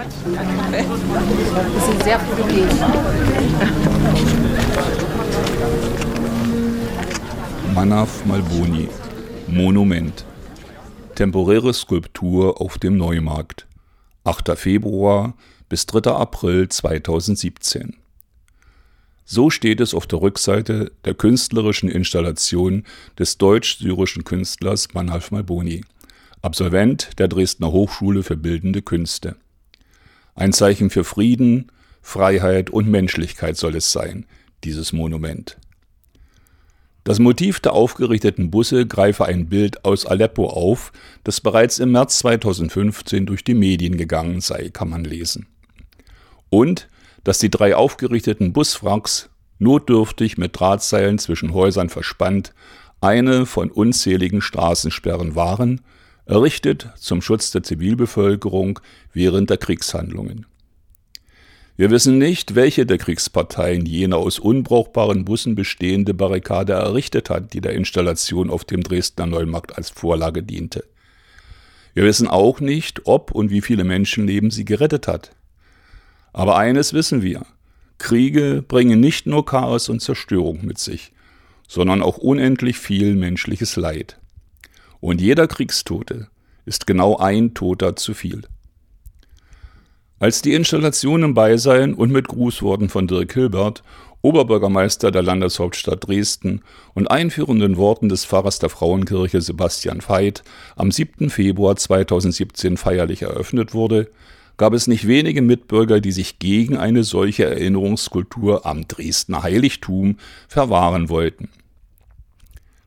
Das sind sehr fotogen. Manav Malboni, Monument. Temporäre Skulptur auf dem Neumarkt. 8. Februar bis 3. April 2017. So steht es auf der Rückseite der künstlerischen Installation des deutsch-syrischen Künstlers Manaf Malboni, Absolvent der Dresdner Hochschule für Bildende Künste. Ein Zeichen für Frieden, Freiheit und Menschlichkeit soll es sein, dieses Monument. Das Motiv der aufgerichteten Busse greife ein Bild aus Aleppo auf, das bereits im März 2015 durch die Medien gegangen sei, kann man lesen. Und dass die drei aufgerichteten Buswracks notdürftig mit Drahtseilen zwischen Häusern verspannt eine von unzähligen Straßensperren waren, errichtet zum Schutz der Zivilbevölkerung während der Kriegshandlungen. Wir wissen nicht, welche der Kriegsparteien jene aus unbrauchbaren Bussen bestehende Barrikade errichtet hat, die der Installation auf dem Dresdner Neumarkt als Vorlage diente. Wir wissen auch nicht, ob und wie viele Menschenleben sie gerettet hat. Aber eines wissen wir. Kriege bringen nicht nur Chaos und Zerstörung mit sich, sondern auch unendlich viel menschliches Leid. Und jeder Kriegstote ist genau ein Toter zu viel. Als die Installation im Beisein und mit Grußworten von Dirk Hilbert, Oberbürgermeister der Landeshauptstadt Dresden und einführenden Worten des Pfarrers der Frauenkirche Sebastian Veit am 7. Februar 2017 feierlich eröffnet wurde, gab es nicht wenige Mitbürger, die sich gegen eine solche Erinnerungskultur am Dresdner Heiligtum verwahren wollten.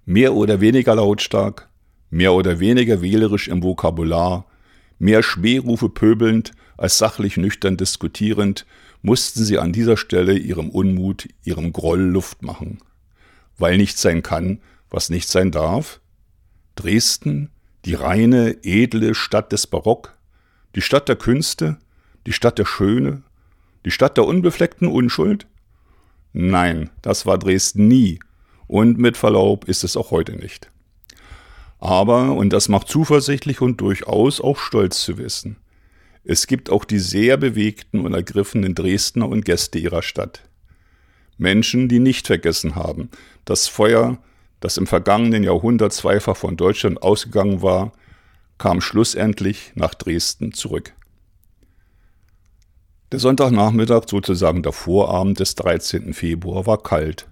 Mehr oder weniger lautstark, mehr oder weniger wählerisch im Vokabular, mehr Schmährufe pöbelnd als sachlich nüchtern diskutierend, mussten sie an dieser Stelle ihrem Unmut, ihrem Groll Luft machen. Weil nichts sein kann, was nicht sein darf? Dresden, die reine, edle Stadt des Barock, die Stadt der Künste, die Stadt der Schöne, die Stadt der unbefleckten Unschuld? Nein, das war Dresden nie, und mit Verlaub ist es auch heute nicht. Aber, und das macht zuversichtlich und durchaus auch stolz zu wissen, es gibt auch die sehr bewegten und ergriffenen Dresdner und Gäste ihrer Stadt. Menschen, die nicht vergessen haben, das Feuer, das im vergangenen Jahrhundert zweifach von Deutschland ausgegangen war, kam schlussendlich nach Dresden zurück. Der Sonntagnachmittag, sozusagen der Vorabend des 13. Februar, war kalt.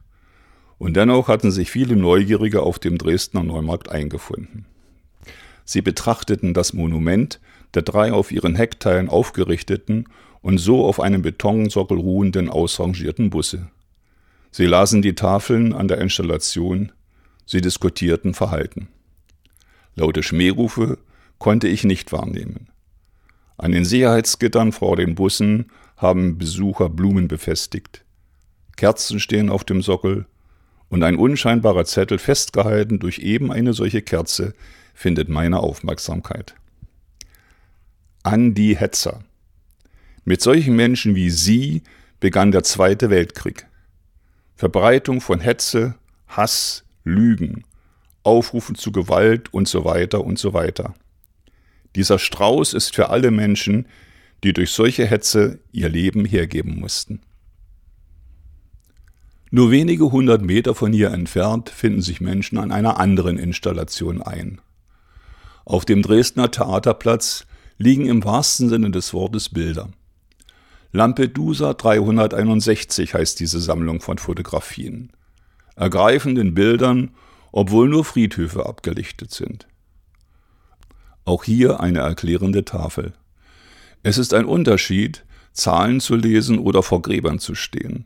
Und dennoch hatten sich viele Neugierige auf dem Dresdner Neumarkt eingefunden. Sie betrachteten das Monument der drei auf ihren Heckteilen aufgerichteten und so auf einem Betonsockel ruhenden ausrangierten Busse. Sie lasen die Tafeln an der Installation, sie diskutierten Verhalten. Laute Schmährufe konnte ich nicht wahrnehmen. An den Sicherheitsgittern vor den Bussen haben Besucher Blumen befestigt. Kerzen stehen auf dem Sockel und ein unscheinbarer Zettel, festgehalten durch eben eine solche Kerze, findet meine Aufmerksamkeit. An die Hetzer. Mit solchen Menschen wie Sie begann der Zweite Weltkrieg. Verbreitung von Hetze, Hass, Lügen, Aufrufen zu Gewalt und so weiter und so weiter. Dieser Strauß ist für alle Menschen, die durch solche Hetze ihr Leben hergeben mussten. Nur wenige hundert Meter von hier entfernt finden sich Menschen an einer anderen Installation ein. Auf dem Dresdner Theaterplatz liegen im wahrsten Sinne des Wortes Bilder. Lampedusa 361 heißt diese Sammlung von Fotografien. Ergreifenden Bildern, obwohl nur Friedhöfe abgelichtet sind. Auch hier eine erklärende Tafel. Es ist ein Unterschied, Zahlen zu lesen oder vor Gräbern zu stehen.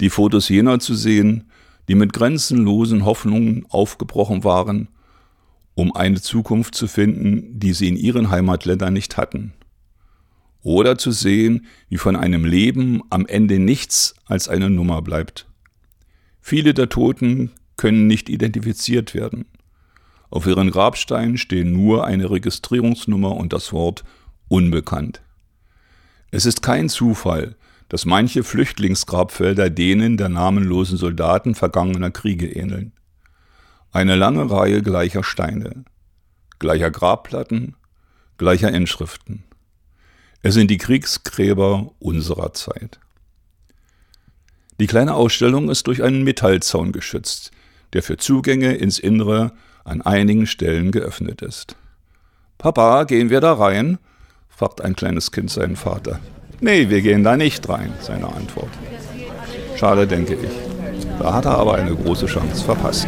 Die Fotos jener zu sehen, die mit grenzenlosen Hoffnungen aufgebrochen waren, um eine Zukunft zu finden, die sie in ihren Heimatländern nicht hatten. Oder zu sehen, wie von einem Leben am Ende nichts als eine Nummer bleibt. Viele der Toten können nicht identifiziert werden. Auf ihren Grabsteinen stehen nur eine Registrierungsnummer und das Wort unbekannt. Es ist kein Zufall, dass manche Flüchtlingsgrabfelder denen der namenlosen Soldaten vergangener Kriege ähneln. Eine lange Reihe gleicher Steine, gleicher Grabplatten, gleicher Inschriften. Es sind die Kriegsgräber unserer Zeit. Die kleine Ausstellung ist durch einen Metallzaun geschützt, der für Zugänge ins Innere an einigen Stellen geöffnet ist. Papa, gehen wir da rein? fragt ein kleines Kind seinen Vater. Nee, wir gehen da nicht rein, seine Antwort. Schade, denke ich. Da hat er aber eine große Chance verpasst.